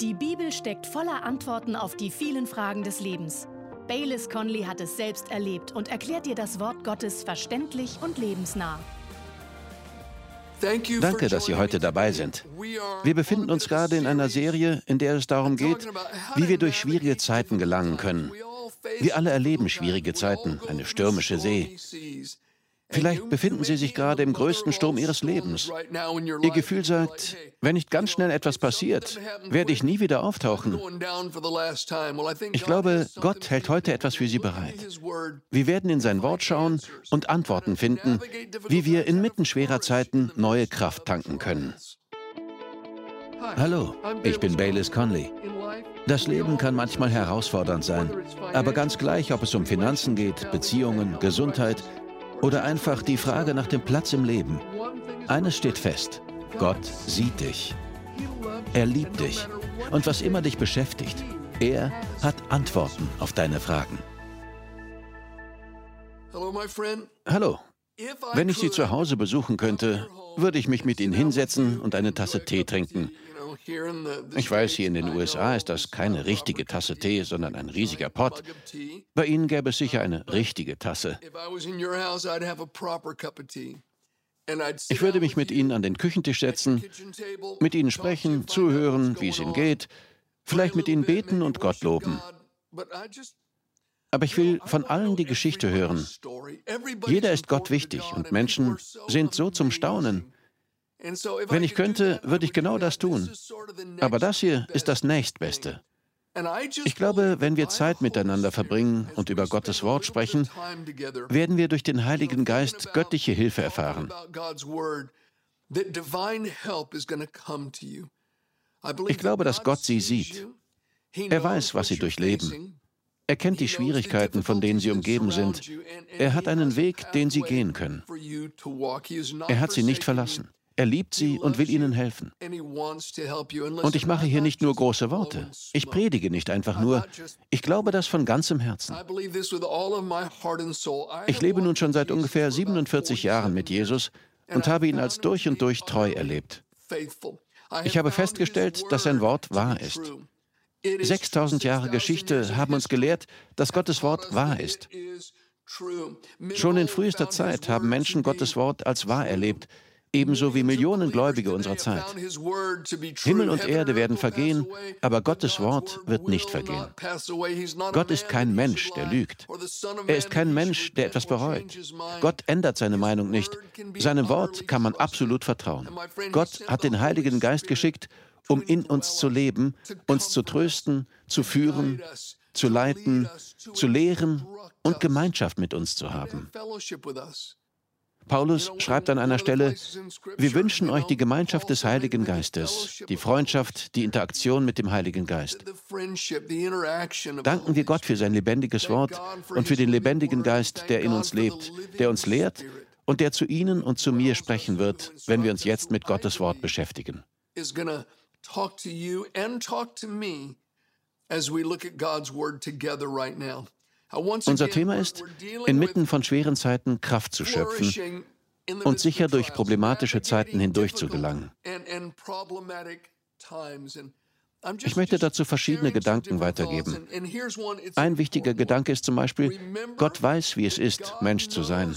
Die Bibel steckt voller Antworten auf die vielen Fragen des Lebens. Baylis Conley hat es selbst erlebt und erklärt dir das Wort Gottes verständlich und lebensnah. Danke, dass Sie heute dabei sind. Wir befinden uns gerade in einer Serie, in der es darum geht, wie wir durch schwierige Zeiten gelangen können. Wir alle erleben schwierige Zeiten, eine stürmische See. Vielleicht befinden Sie sich gerade im größten Sturm Ihres Lebens. Ihr Gefühl sagt, wenn nicht ganz schnell etwas passiert, werde ich nie wieder auftauchen. Ich glaube, Gott hält heute etwas für Sie bereit. Wir werden in sein Wort schauen und Antworten finden, wie wir inmitten schwerer Zeiten neue Kraft tanken können. Hallo, ich bin Baylis Conley. Das Leben kann manchmal herausfordernd sein, aber ganz gleich, ob es um Finanzen geht, Beziehungen, Gesundheit, oder einfach die Frage nach dem Platz im Leben. Eines steht fest, Gott sieht dich. Er liebt dich. Und was immer dich beschäftigt, er hat Antworten auf deine Fragen. Hallo. Wenn ich Sie zu Hause besuchen könnte, würde ich mich mit Ihnen hinsetzen und eine Tasse Tee trinken. Ich weiß, hier in den USA ist das keine richtige Tasse Tee, sondern ein riesiger Pott. Bei Ihnen gäbe es sicher eine richtige Tasse. Ich würde mich mit Ihnen an den Küchentisch setzen, mit Ihnen sprechen, zuhören, wie es Ihnen geht, vielleicht mit Ihnen beten und Gott loben. Aber ich will von allen die Geschichte hören. Jeder ist Gott wichtig und Menschen sind so zum Staunen. Wenn ich könnte, würde ich genau das tun. Aber das hier ist das nächstbeste. Ich glaube, wenn wir Zeit miteinander verbringen und über Gottes Wort sprechen, werden wir durch den Heiligen Geist göttliche Hilfe erfahren. Ich glaube, dass Gott sie sieht. Er weiß, was sie durchleben. Er kennt die Schwierigkeiten, von denen sie umgeben sind. Er hat einen Weg, den sie gehen können. Er hat sie nicht verlassen. Er liebt sie und will ihnen helfen. Und ich mache hier nicht nur große Worte. Ich predige nicht einfach nur. Ich glaube das von ganzem Herzen. Ich lebe nun schon seit ungefähr 47 Jahren mit Jesus und habe ihn als durch und durch treu erlebt. Ich habe festgestellt, dass sein Wort wahr ist. 6000 Jahre Geschichte haben uns gelehrt, dass Gottes Wort wahr ist. Schon in frühester Zeit haben Menschen Gottes Wort als wahr erlebt, ebenso wie Millionen Gläubige unserer Zeit. Himmel und Erde werden vergehen, aber Gottes Wort wird nicht vergehen. Gott ist kein Mensch, der lügt. Er ist kein Mensch, der etwas bereut. Gott ändert seine Meinung nicht. Seinem Wort kann man absolut vertrauen. Gott hat den Heiligen Geist geschickt, um in uns zu leben, uns zu trösten, zu führen, zu leiten, zu lehren und Gemeinschaft mit uns zu haben. Paulus schreibt an einer Stelle, wir wünschen euch die Gemeinschaft des Heiligen Geistes, die Freundschaft, die Interaktion mit dem Heiligen Geist. Danken wir Gott für sein lebendiges Wort und für den lebendigen Geist, der in uns lebt, der uns lehrt und der zu Ihnen und zu mir sprechen wird, wenn wir uns jetzt mit Gottes Wort beschäftigen. As we look at God's Word together right now. Unser Thema ist, inmitten von schweren Zeiten Kraft zu schöpfen und sicher durch problematische Zeiten hindurch zu gelangen. Ich möchte dazu verschiedene Gedanken weitergeben. Ein wichtiger Gedanke ist zum Beispiel, Gott weiß, wie es ist, Mensch zu sein.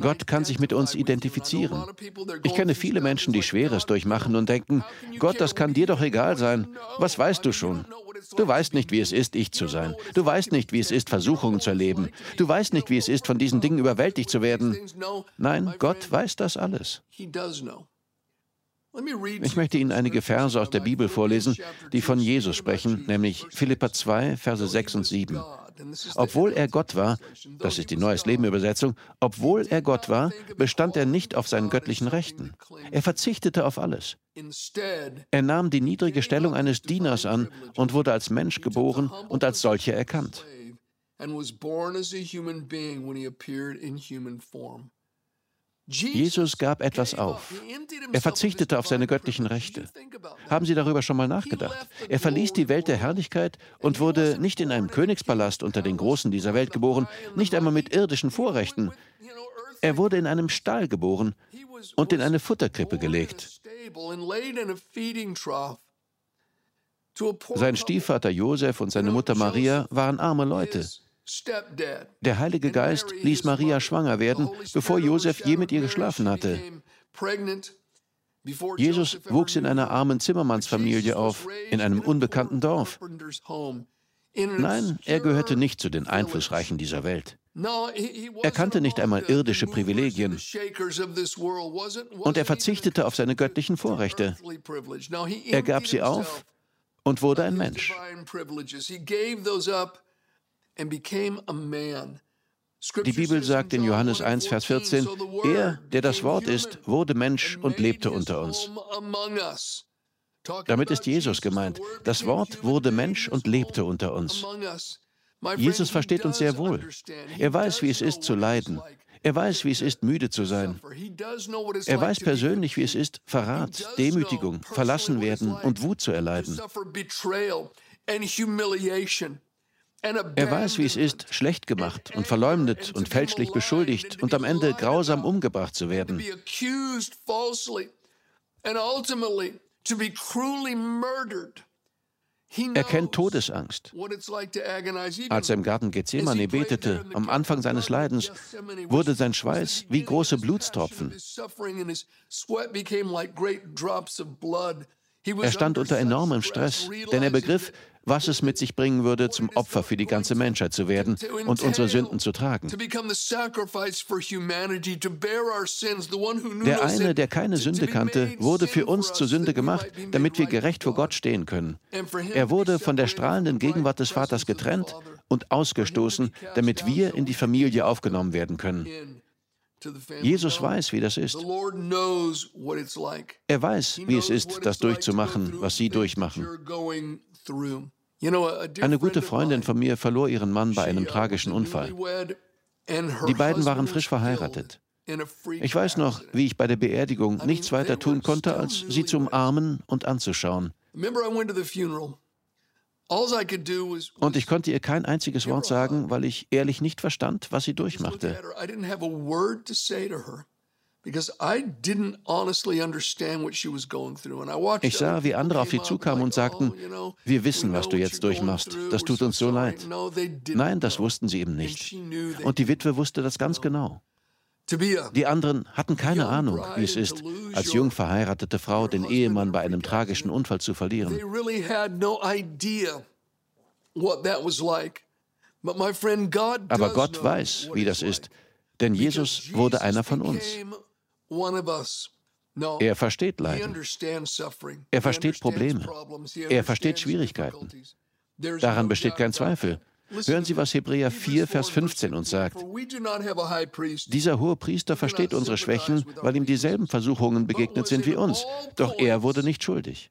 Gott kann sich mit uns identifizieren. Ich kenne viele Menschen, die Schweres durchmachen und denken, Gott, das kann dir doch egal sein. Was weißt du schon? Du weißt nicht, wie es ist, ich zu sein. Du weißt nicht, wie es ist, Versuchungen zu erleben. Du weißt nicht, wie es ist, von diesen Dingen überwältigt zu werden. Nein, Gott weiß das alles. Ich möchte Ihnen einige Verse aus der Bibel vorlesen, die von Jesus sprechen, nämlich Philippa 2, Verse 6 und 7. Obwohl er Gott war, das ist die Neues Leben Übersetzung, obwohl er Gott war, bestand er nicht auf seinen göttlichen Rechten. Er verzichtete auf alles. Er nahm die niedrige Stellung eines Dieners an und wurde als Mensch geboren und als solcher erkannt. Jesus gab etwas auf. Er verzichtete auf seine göttlichen Rechte. Haben Sie darüber schon mal nachgedacht? Er verließ die Welt der Herrlichkeit und wurde nicht in einem Königspalast unter den Großen dieser Welt geboren, nicht einmal mit irdischen Vorrechten. Er wurde in einem Stall geboren und in eine Futterkrippe gelegt. Sein Stiefvater Josef und seine Mutter Maria waren arme Leute. Der Heilige Geist ließ Maria schwanger werden, bevor Josef je mit ihr geschlafen hatte. Jesus wuchs in einer armen Zimmermannsfamilie auf, in einem unbekannten Dorf. Nein, er gehörte nicht zu den Einflussreichen dieser Welt. Er kannte nicht einmal irdische Privilegien und er verzichtete auf seine göttlichen Vorrechte. Er gab sie auf und wurde ein Mensch. Die Bibel sagt in Johannes 1, Vers 14, er, der das Wort ist, wurde Mensch und lebte unter uns. Damit ist Jesus gemeint. Das Wort wurde Mensch und lebte unter uns. Jesus versteht uns sehr wohl. Er weiß, wie es ist zu leiden. Er weiß, wie es ist, müde zu sein. Er weiß persönlich, wie es ist, Verrat, Demütigung, verlassen werden und Wut zu erleiden. Er weiß, wie es ist, schlecht gemacht und verleumdet und fälschlich beschuldigt und am Ende grausam umgebracht zu werden. Er kennt Todesangst. Als er im Garten Gethsemane betete, am Anfang seines Leidens, wurde sein Schweiß wie große Blutstropfen. Er stand unter enormem Stress, denn er begriff, was es mit sich bringen würde, zum Opfer für die ganze Menschheit zu werden und unsere Sünden zu tragen. Der eine, der keine Sünde kannte, wurde für uns zur Sünde gemacht, damit wir gerecht vor Gott stehen können. Er wurde von der strahlenden Gegenwart des Vaters getrennt und ausgestoßen, damit wir in die Familie aufgenommen werden können. Jesus weiß, wie das ist. Er weiß, wie es ist, das durchzumachen, was Sie durchmachen. Eine gute Freundin von mir verlor ihren Mann bei einem tragischen Unfall. Die beiden waren frisch verheiratet. Ich weiß noch, wie ich bei der Beerdigung nichts weiter tun konnte, als sie zu umarmen und anzuschauen. Und ich konnte ihr kein einziges Wort sagen, weil ich ehrlich nicht verstand, was sie durchmachte. Ich sah, wie andere auf sie zukamen und sagten, wir wissen, was du jetzt durchmachst. Das tut uns so leid. Nein, das wussten sie eben nicht. Und die Witwe wusste das ganz genau. Die anderen hatten keine Ahnung, wie es ist, als jung verheiratete Frau den Ehemann bei einem tragischen Unfall zu verlieren. Aber Gott weiß, wie das ist, denn Jesus wurde einer von uns. Er versteht Leiden. Er versteht Probleme. Er versteht Schwierigkeiten. Daran besteht kein Zweifel. Hören Sie, was Hebräer 4, Vers 15 uns sagt. Dieser hohe Priester versteht unsere Schwächen, weil ihm dieselben Versuchungen begegnet sind wie uns. Doch er wurde nicht schuldig.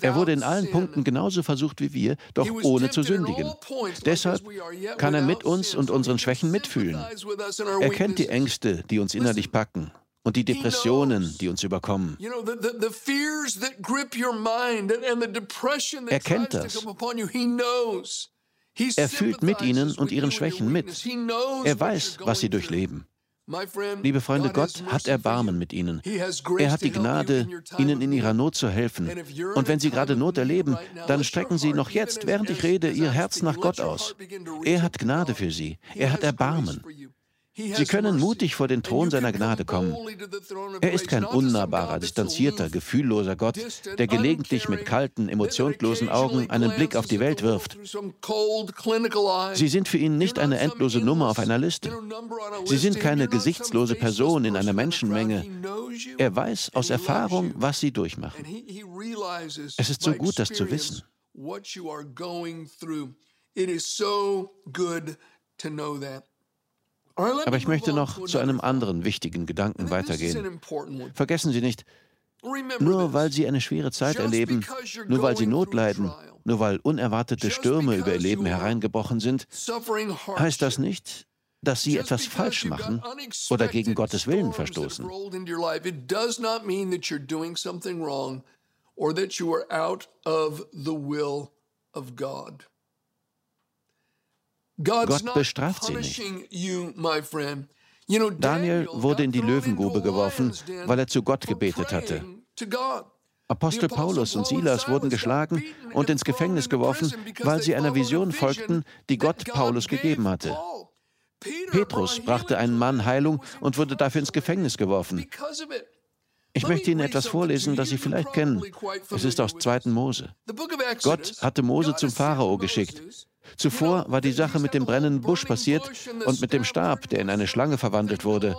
Er wurde in allen Punkten genauso versucht wie wir, doch ohne zu sündigen. Deshalb kann er mit uns und unseren Schwächen mitfühlen. Er kennt die Ängste, die uns innerlich packen und die Depressionen, die uns überkommen. Er kennt das. Er fühlt mit ihnen und ihren Schwächen mit. Er weiß, was sie durchleben. Liebe Freunde, Gott hat Erbarmen mit ihnen. Er hat die Gnade, ihnen in ihrer Not zu helfen. Und wenn sie gerade Not erleben, dann strecken sie noch jetzt, während ich rede, ihr Herz nach Gott aus. Er hat Gnade für sie. Er hat Erbarmen. Sie können mutig vor den Thron seiner Gnade kommen. Er ist kein unnahbarer, distanzierter, gefühlloser Gott, der gelegentlich mit kalten, emotionslosen Augen einen Blick auf die Welt wirft. Sie sind für ihn nicht eine endlose Nummer auf einer Liste. Sie sind keine gesichtslose Person in einer Menschenmenge. Er weiß aus Erfahrung, was sie durchmachen. Es ist so gut, das zu wissen. It is so good to know that. Aber ich möchte noch zu einem anderen wichtigen Gedanken weitergehen. Vergessen Sie nicht, nur weil Sie eine schwere Zeit erleben, nur weil Sie Not leiden, nur weil unerwartete Stürme über Ihr Leben hereingebrochen sind, heißt das nicht, dass Sie etwas falsch machen oder gegen Gottes Willen verstoßen. Gott bestraft sie nicht. Daniel wurde in die Löwengrube geworfen, weil er zu Gott gebetet hatte. Apostel Paulus und Silas wurden geschlagen und ins Gefängnis geworfen, weil sie einer Vision folgten, die Gott Paulus gegeben hatte. Petrus brachte einen Mann Heilung und wurde dafür ins Gefängnis geworfen. Ich möchte Ihnen etwas vorlesen, das Sie vielleicht kennen. Es ist aus 2. Mose. Gott hatte Mose zum Pharao geschickt. Zuvor war die Sache mit dem brennenden Busch passiert und mit dem Stab, der in eine Schlange verwandelt wurde.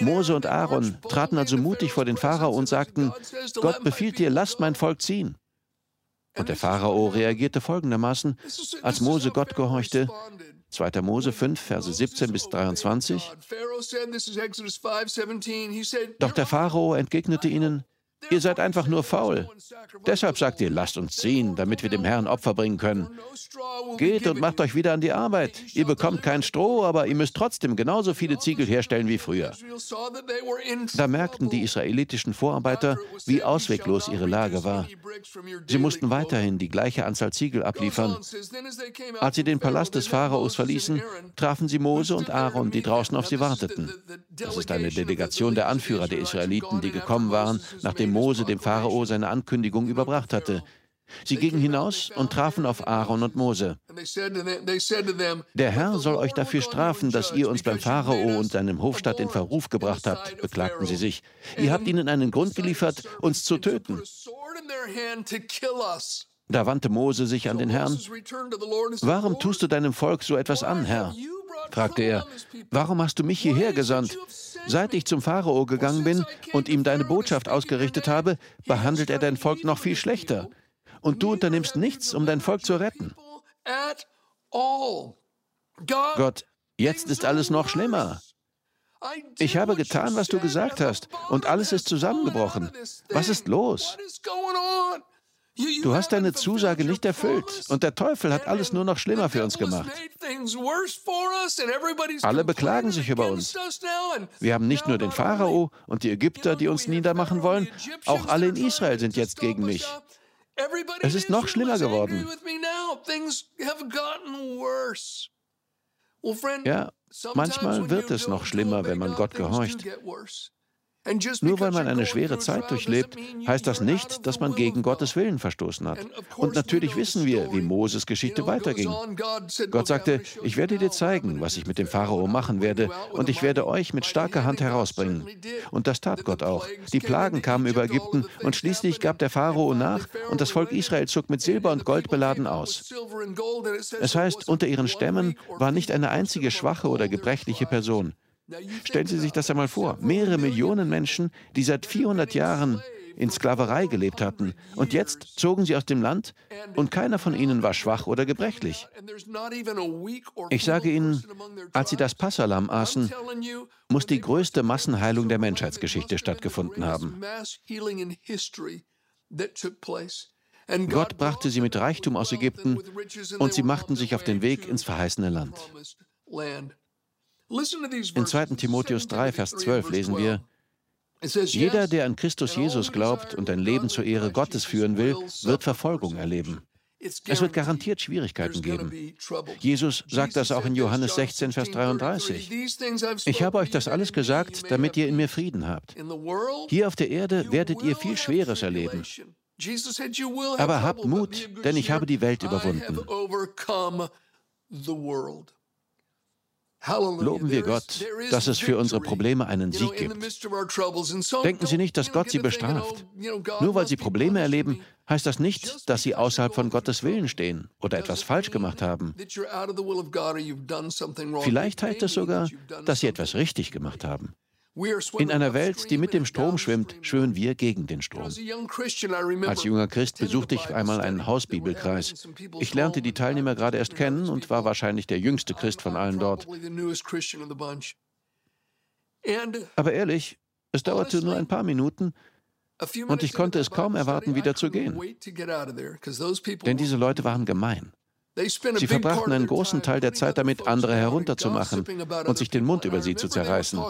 Mose und Aaron traten also mutig vor den Pharao und sagten, Gott befiehlt dir, lasst mein Volk ziehen. Und der Pharao reagierte folgendermaßen, als Mose Gott gehorchte, 2. Mose 5, Verse 17 bis 23. Doch der Pharao entgegnete ihnen, Ihr seid einfach nur faul. Deshalb sagt ihr, lasst uns ziehen, damit wir dem Herrn Opfer bringen können. Geht und macht euch wieder an die Arbeit. Ihr bekommt kein Stroh, aber ihr müsst trotzdem genauso viele Ziegel herstellen wie früher. Da merkten die israelitischen Vorarbeiter, wie ausweglos ihre Lage war. Sie mussten weiterhin die gleiche Anzahl Ziegel abliefern. Als sie den Palast des Pharaos verließen, trafen sie Mose und Aaron, die draußen auf sie warteten. Das ist eine Delegation der Anführer der Israeliten, die gekommen waren, nachdem Mose dem Pharao seine Ankündigung überbracht hatte. Sie gingen hinaus und trafen auf Aaron und Mose. Der Herr soll euch dafür strafen, dass ihr uns beim Pharao und seinem Hofstaat in Verruf gebracht habt, beklagten sie sich. Ihr habt ihnen einen Grund geliefert, uns zu töten. Da wandte Mose sich an den Herrn. Warum tust du deinem Volk so etwas an, Herr? Fragte er. Warum hast du mich hierher gesandt? Seit ich zum Pharao gegangen bin und ihm deine Botschaft ausgerichtet habe, behandelt er dein Volk noch viel schlechter. Und du unternimmst nichts, um dein Volk zu retten. Gott, jetzt ist alles noch schlimmer. Ich habe getan, was du gesagt hast, und alles ist zusammengebrochen. Was ist los? Du hast deine Zusage nicht erfüllt und der Teufel hat alles nur noch schlimmer für uns gemacht. Alle beklagen sich über uns. Wir haben nicht nur den Pharao und die Ägypter, die uns niedermachen wollen, auch alle in Israel sind jetzt gegen mich. Es ist noch schlimmer geworden. Ja, manchmal wird es noch schlimmer, wenn man Gott gehorcht. Nur weil man eine schwere Zeit durchlebt, heißt das nicht, dass man gegen Gottes Willen verstoßen hat. Und natürlich wissen wir, wie Moses Geschichte weiterging. Gott sagte, ich werde dir zeigen, was ich mit dem Pharao machen werde, und ich werde euch mit starker Hand herausbringen. Und das tat Gott auch. Die Plagen kamen über Ägypten, und schließlich gab der Pharao nach, und das Volk Israel zog mit Silber und Gold beladen aus. Es heißt, unter ihren Stämmen war nicht eine einzige schwache oder gebrechliche Person. Stellen Sie sich das einmal vor. Mehrere Millionen Menschen, die seit 400 Jahren in Sklaverei gelebt hatten. Und jetzt zogen sie aus dem Land und keiner von ihnen war schwach oder gebrechlich. Ich sage Ihnen, als sie das Passalam aßen, muss die größte Massenheilung der Menschheitsgeschichte stattgefunden haben. Gott brachte sie mit Reichtum aus Ägypten und sie machten sich auf den Weg ins verheißene Land. In 2. Timotheus 3, Vers 12 lesen wir, jeder, der an Christus Jesus glaubt und ein Leben zur Ehre Gottes führen will, wird Verfolgung erleben. Es wird garantiert Schwierigkeiten geben. Jesus sagt das auch in Johannes 16, Vers 33. Ich habe euch das alles gesagt, damit ihr in mir Frieden habt. Hier auf der Erde werdet ihr viel Schweres erleben. Aber habt Mut, denn ich habe die Welt überwunden. Loben wir Gott, dass es für unsere Probleme einen Sieg gibt. Denken Sie nicht, dass Gott Sie bestraft. Nur weil Sie Probleme erleben, heißt das nicht, dass Sie außerhalb von Gottes Willen stehen oder etwas falsch gemacht haben. Vielleicht heißt es sogar, dass Sie etwas richtig gemacht haben. In einer Welt, die mit dem Strom schwimmt, schwimmen wir gegen den Strom. Als junger Christ besuchte ich einmal einen Hausbibelkreis. Ich lernte die Teilnehmer gerade erst kennen und war wahrscheinlich der jüngste Christ von allen dort. Aber ehrlich, es dauerte nur ein paar Minuten und ich konnte es kaum erwarten, wieder zu gehen. Denn diese Leute waren gemein. Sie verbrachten einen großen Teil der Zeit damit, andere herunterzumachen und sich den Mund über sie zu zerreißen.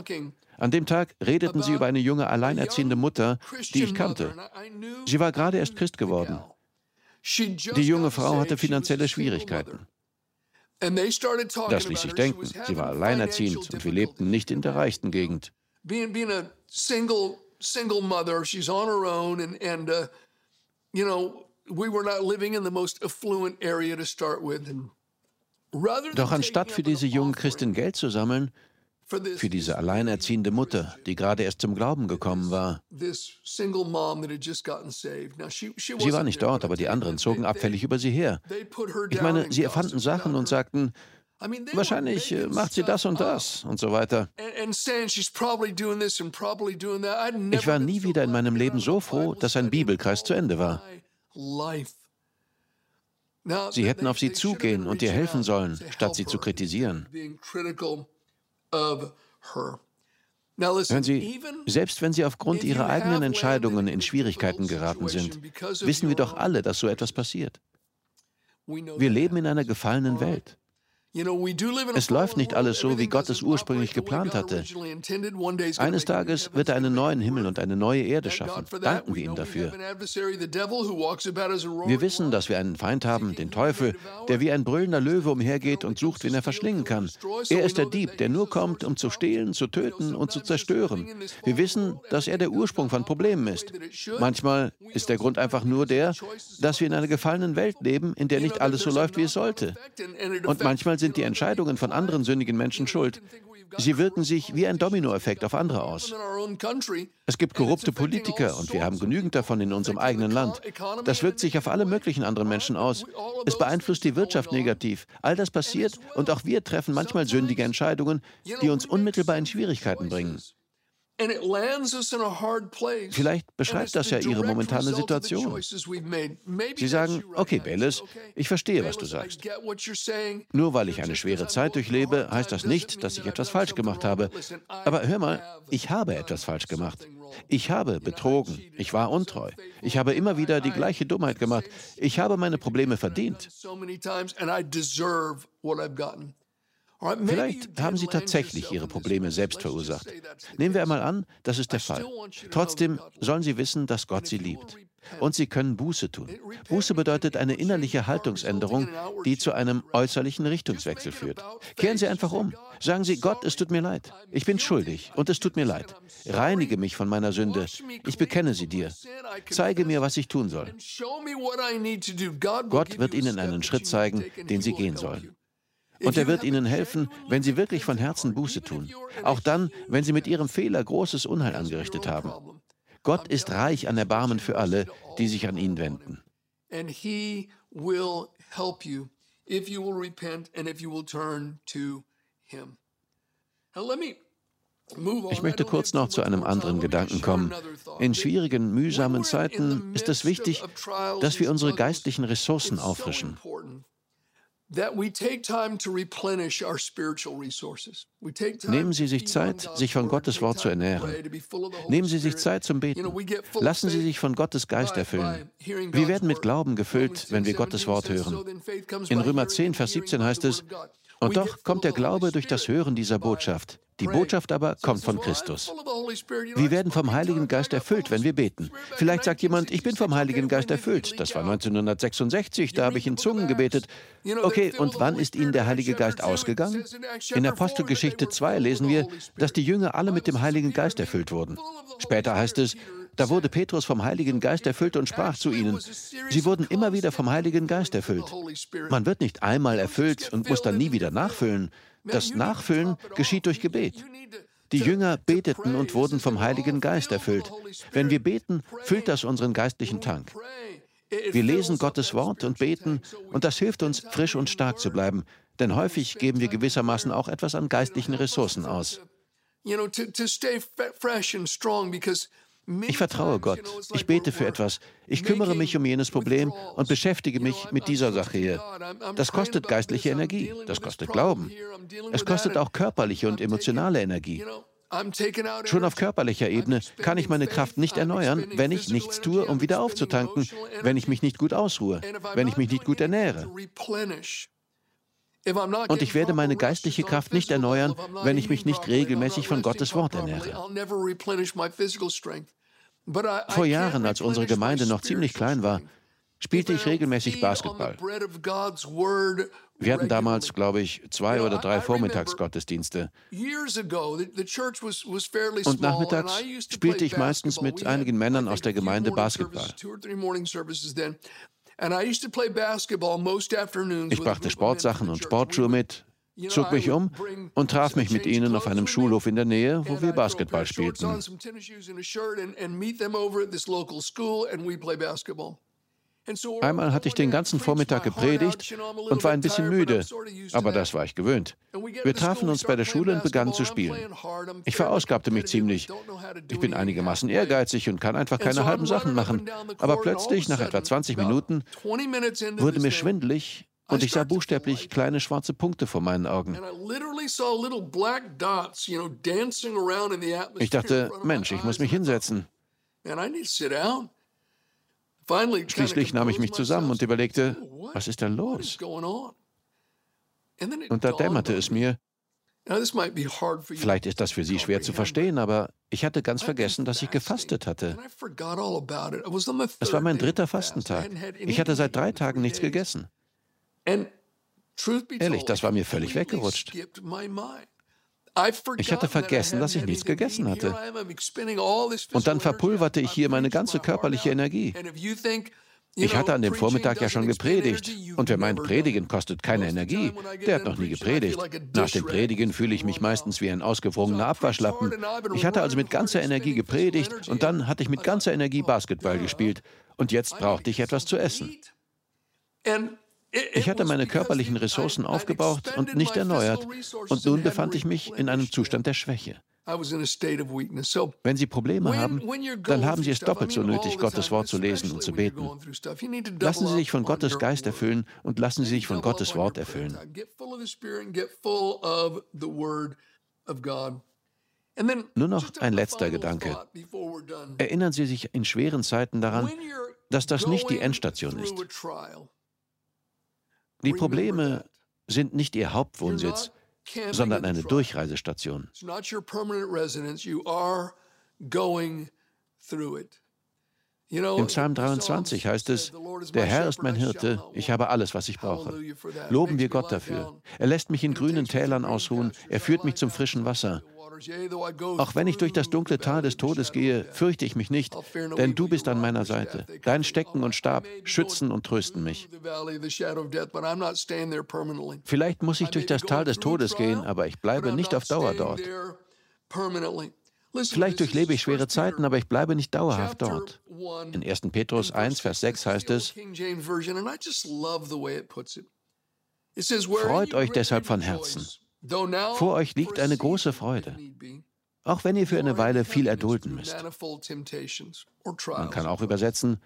An dem Tag redeten sie über eine junge, alleinerziehende Mutter, die ich kannte. Sie war gerade erst Christ geworden. Die junge Frau hatte finanzielle Schwierigkeiten. Das ließ sich denken. Sie war alleinerziehend und wir lebten nicht in der reichsten Gegend. single mother, she's on her own, and and uh, you know we were not living in the most affluent area to start with. Doch anstatt für diese junge Christin Geld zu sammeln, für diese alleinerziehende Mutter, die gerade erst zum Glauben gekommen war. Sie war nicht dort, aber die anderen zogen abfällig über sie her. Ich meine, sie erfanden Sachen und sagten, wahrscheinlich äh, macht sie das und das und so weiter. Ich war nie wieder in meinem Leben so froh, dass ein Bibelkreis zu Ende war. Sie hätten auf sie zugehen und ihr helfen sollen, statt sie zu kritisieren. Hören Sie, selbst wenn Sie aufgrund Ihrer eigenen Entscheidungen in Schwierigkeiten geraten sind, wissen wir doch alle, dass so etwas passiert. Wir leben in einer gefallenen Welt. Es läuft nicht alles so, wie Gott es ursprünglich geplant hatte. Eines Tages wird er einen neuen Himmel und eine neue Erde schaffen. Danken wir ihm dafür. Wir wissen, dass wir einen Feind haben, den Teufel, der wie ein brüllender Löwe umhergeht und sucht, wen er verschlingen kann. Er ist der Dieb, der nur kommt, um zu stehlen, zu töten und zu zerstören. Wir wissen, dass er der Ursprung von Problemen ist. Manchmal ist der Grund einfach nur der, dass wir in einer gefallenen Welt leben, in der nicht alles so läuft, wie es sollte. Und manchmal sind die Entscheidungen von anderen sündigen Menschen schuld. Sie wirken sich wie ein Dominoeffekt auf andere aus. Es gibt korrupte Politiker und wir haben genügend davon in unserem eigenen Land. Das wirkt sich auf alle möglichen anderen Menschen aus. Es beeinflusst die Wirtschaft negativ. All das passiert und auch wir treffen manchmal sündige Entscheidungen, die uns unmittelbar in Schwierigkeiten bringen. Vielleicht beschreibt das ja Ihre momentane Situation. Sie sagen, okay, Bellis, ich verstehe, was du sagst. Nur weil ich eine schwere Zeit durchlebe, heißt das nicht, dass ich etwas falsch gemacht habe. Aber hör mal, ich habe etwas falsch gemacht. Ich habe betrogen. Ich war untreu. Ich habe immer wieder die gleiche Dummheit gemacht. Ich habe meine Probleme verdient. Vielleicht haben Sie tatsächlich Ihre Probleme selbst verursacht. Nehmen wir einmal an, das ist der Fall. Trotzdem sollen Sie wissen, dass Gott Sie liebt. Und Sie können Buße tun. Buße bedeutet eine innerliche Haltungsänderung, die zu einem äußerlichen Richtungswechsel führt. Kehren Sie einfach um. Sagen Sie, Gott, es tut mir leid. Ich bin schuldig und es tut mir leid. Reinige mich von meiner Sünde. Ich bekenne sie dir. Zeige mir, was ich tun soll. Gott wird Ihnen einen Schritt zeigen, den Sie gehen sollen. Und er wird ihnen helfen, wenn sie wirklich von Herzen Buße tun. Auch dann, wenn sie mit ihrem Fehler großes Unheil angerichtet haben. Gott ist reich an Erbarmen für alle, die sich an ihn wenden. And he will help you if you will repent and if you will turn to him. Now let me ich möchte kurz noch zu einem anderen Gedanken kommen. In schwierigen, mühsamen Zeiten ist es wichtig, dass wir unsere geistlichen Ressourcen auffrischen. Nehmen Sie sich Zeit, sich von Gottes Wort zu ernähren. Nehmen Sie sich Zeit zum Beten. Lassen Sie sich von Gottes Geist erfüllen. Wir werden mit Glauben gefüllt, wenn wir Gottes Wort hören. In Römer 10, Vers 17 heißt es, und doch kommt der Glaube durch das Hören dieser Botschaft. Die Botschaft aber kommt von Christus. Wir werden vom Heiligen Geist erfüllt, wenn wir beten. Vielleicht sagt jemand, ich bin vom Heiligen Geist erfüllt. Das war 1966, da habe ich in Zungen gebetet. Okay, und wann ist Ihnen der Heilige Geist ausgegangen? In Apostelgeschichte 2 lesen wir, dass die Jünger alle mit dem Heiligen Geist erfüllt wurden. Später heißt es, da wurde Petrus vom Heiligen Geist erfüllt und sprach zu ihnen. Sie wurden immer wieder vom Heiligen Geist erfüllt. Man wird nicht einmal erfüllt und muss dann nie wieder nachfüllen. Das Nachfüllen geschieht durch Gebet. Die Jünger beteten und wurden vom Heiligen Geist erfüllt. Wenn wir beten, füllt das unseren geistlichen Tank. Wir lesen Gottes Wort und beten, und das hilft uns, frisch und stark zu bleiben, denn häufig geben wir gewissermaßen auch etwas an geistlichen Ressourcen aus. Ich vertraue Gott. Ich bete für etwas. Ich kümmere mich um jenes Problem und beschäftige mich mit dieser Sache hier. Das kostet geistliche Energie. Das kostet Glauben. Es kostet auch körperliche und emotionale Energie. Schon auf körperlicher Ebene kann ich meine Kraft nicht erneuern, wenn ich nichts tue, um wieder aufzutanken, wenn ich mich nicht gut ausruhe, wenn ich mich nicht gut ernähre. Und ich werde meine geistliche Kraft nicht erneuern, wenn ich mich nicht regelmäßig von Gottes Wort ernähre. Vor Jahren, als unsere Gemeinde noch ziemlich klein war, spielte ich regelmäßig Basketball. Wir hatten damals, glaube ich, zwei oder drei Vormittagsgottesdienste. Und nachmittags spielte ich meistens mit einigen Männern aus der Gemeinde Basketball. Ich brachte Sportsachen und Sportschuhe mit, zog mich um und traf mich mit ihnen auf einem Schulhof in der Nähe, wo wir Basketball spielten. Einmal hatte ich den ganzen Vormittag gepredigt und war ein bisschen müde, aber das war ich gewöhnt. Wir trafen uns bei der Schule und begannen zu spielen. Ich verausgabte mich ziemlich. Ich bin einigermaßen ehrgeizig und kann einfach keine halben Sachen machen. Aber plötzlich, nach etwa 20 Minuten, wurde mir schwindelig und ich sah buchstäblich kleine schwarze Punkte vor meinen Augen. Ich dachte, Mensch, ich muss mich hinsetzen. Schließlich nahm ich mich zusammen und überlegte, was ist denn los? Und da dämmerte es mir, Vielleicht ist das für Sie schwer zu verstehen, aber ich hatte ganz vergessen, dass ich gefastet hatte. Es war mein dritter Fastentag. Ich hatte seit drei Tagen nichts gegessen. Ehrlich, das war mir völlig weggerutscht. Ich hatte vergessen, dass ich nichts gegessen hatte. Und dann verpulverte ich hier meine ganze körperliche Energie. Ich hatte an dem Vormittag ja schon gepredigt. Und wer meint, Predigen kostet keine Energie, der hat noch nie gepredigt. Nach dem Predigen fühle ich mich meistens wie ein ausgewrungener Abwaschlappen. Ich hatte also mit ganzer Energie gepredigt und dann hatte ich mit ganzer Energie Basketball gespielt. Und jetzt brauchte ich etwas zu essen. Ich hatte meine körperlichen Ressourcen aufgebraucht und nicht erneuert, und nun befand ich mich in einem Zustand der Schwäche. Wenn Sie Probleme haben, dann haben Sie es doppelt so nötig, Gottes Wort zu lesen und zu beten. Lassen Sie sich von Gottes Geist erfüllen und lassen Sie sich von Gottes Wort erfüllen. Nur noch ein letzter Gedanke. Erinnern Sie sich in schweren Zeiten daran, dass das nicht die Endstation ist. Die Probleme sind nicht ihr Hauptwohnsitz, sondern eine Durchreisestation. Im Psalm 23 heißt es, der Herr ist mein Hirte, ich habe alles, was ich brauche. Loben wir Gott dafür. Er lässt mich in grünen Tälern ausruhen, er führt mich zum frischen Wasser. Auch wenn ich durch das dunkle Tal des Todes gehe, fürchte ich mich nicht, denn du bist an meiner Seite. Dein Stecken und Stab schützen und trösten mich. Vielleicht muss ich durch das Tal des Todes gehen, aber ich bleibe nicht auf Dauer dort. Vielleicht durchlebe ich schwere Zeiten, aber ich bleibe nicht dauerhaft dort. In 1. Petrus 1, Vers 6 heißt es, Freut euch deshalb von Herzen. Vor euch liegt eine große Freude, auch wenn ihr für eine Weile viel erdulden müsst. Man kann auch übersetzen,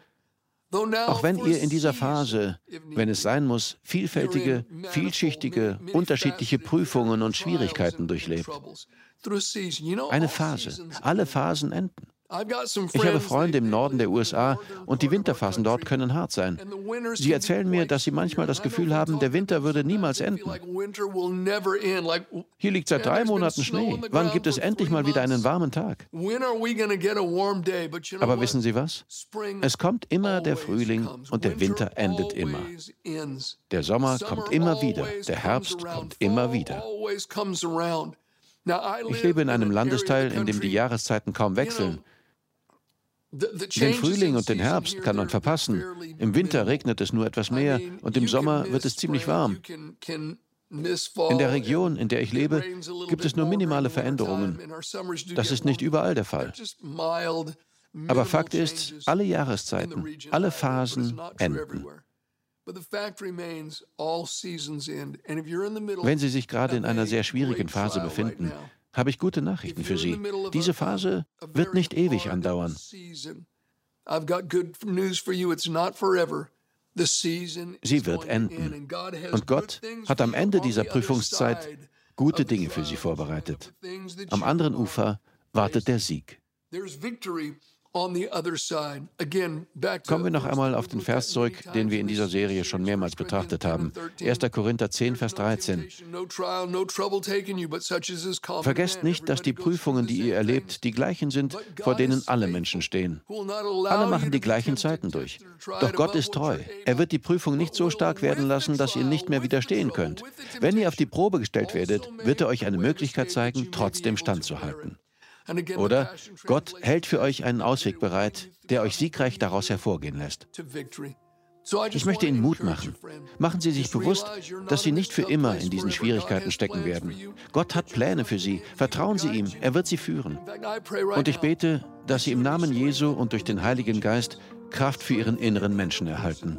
auch wenn ihr in dieser Phase, wenn es sein muss, vielfältige, vielschichtige, unterschiedliche Prüfungen und Schwierigkeiten durchlebt. Eine Phase. Alle Phasen enden. Ich habe Freunde im Norden der USA und die Winterphasen dort können hart sein. Sie erzählen mir, dass sie manchmal das Gefühl haben, der Winter würde niemals enden. Hier liegt seit drei Monaten Schnee. Wann gibt es endlich mal wieder einen warmen Tag? Aber wissen Sie was? Es kommt immer der Frühling und der Winter endet immer. Der Sommer kommt immer wieder, der Herbst kommt immer wieder. Ich lebe in einem Landesteil, in dem die Jahreszeiten kaum wechseln. Den Frühling und den Herbst kann man verpassen. Im Winter regnet es nur etwas mehr und im Sommer wird es ziemlich warm. In der Region, in der ich lebe, gibt es nur minimale Veränderungen. Das ist nicht überall der Fall. Aber Fakt ist, alle Jahreszeiten, alle Phasen enden. Wenn Sie sich gerade in einer sehr schwierigen Phase befinden, habe ich gute Nachrichten für Sie. Diese Phase wird nicht ewig andauern. Sie wird enden. Und Gott hat am Ende dieser Prüfungszeit gute Dinge für Sie vorbereitet. Am anderen Ufer wartet der Sieg. Kommen wir noch einmal auf den Vers zurück, den wir in dieser Serie schon mehrmals betrachtet haben. 1. Korinther 10, Vers 13. Vergesst nicht, dass die Prüfungen, die ihr erlebt, die gleichen sind, vor denen alle Menschen stehen. Alle machen die gleichen Zeiten durch. Doch Gott ist treu. Er wird die Prüfung nicht so stark werden lassen, dass ihr nicht mehr widerstehen könnt. Wenn ihr auf die Probe gestellt werdet, wird er euch eine Möglichkeit zeigen, trotzdem standzuhalten. Oder Gott hält für euch einen Ausweg bereit, der euch siegreich daraus hervorgehen lässt. Ich möchte Ihnen Mut machen. Machen Sie sich bewusst, dass Sie nicht für immer in diesen Schwierigkeiten stecken werden. Gott hat Pläne für Sie. Vertrauen Sie ihm. Er wird Sie führen. Und ich bete, dass Sie im Namen Jesu und durch den Heiligen Geist Kraft für Ihren inneren Menschen erhalten.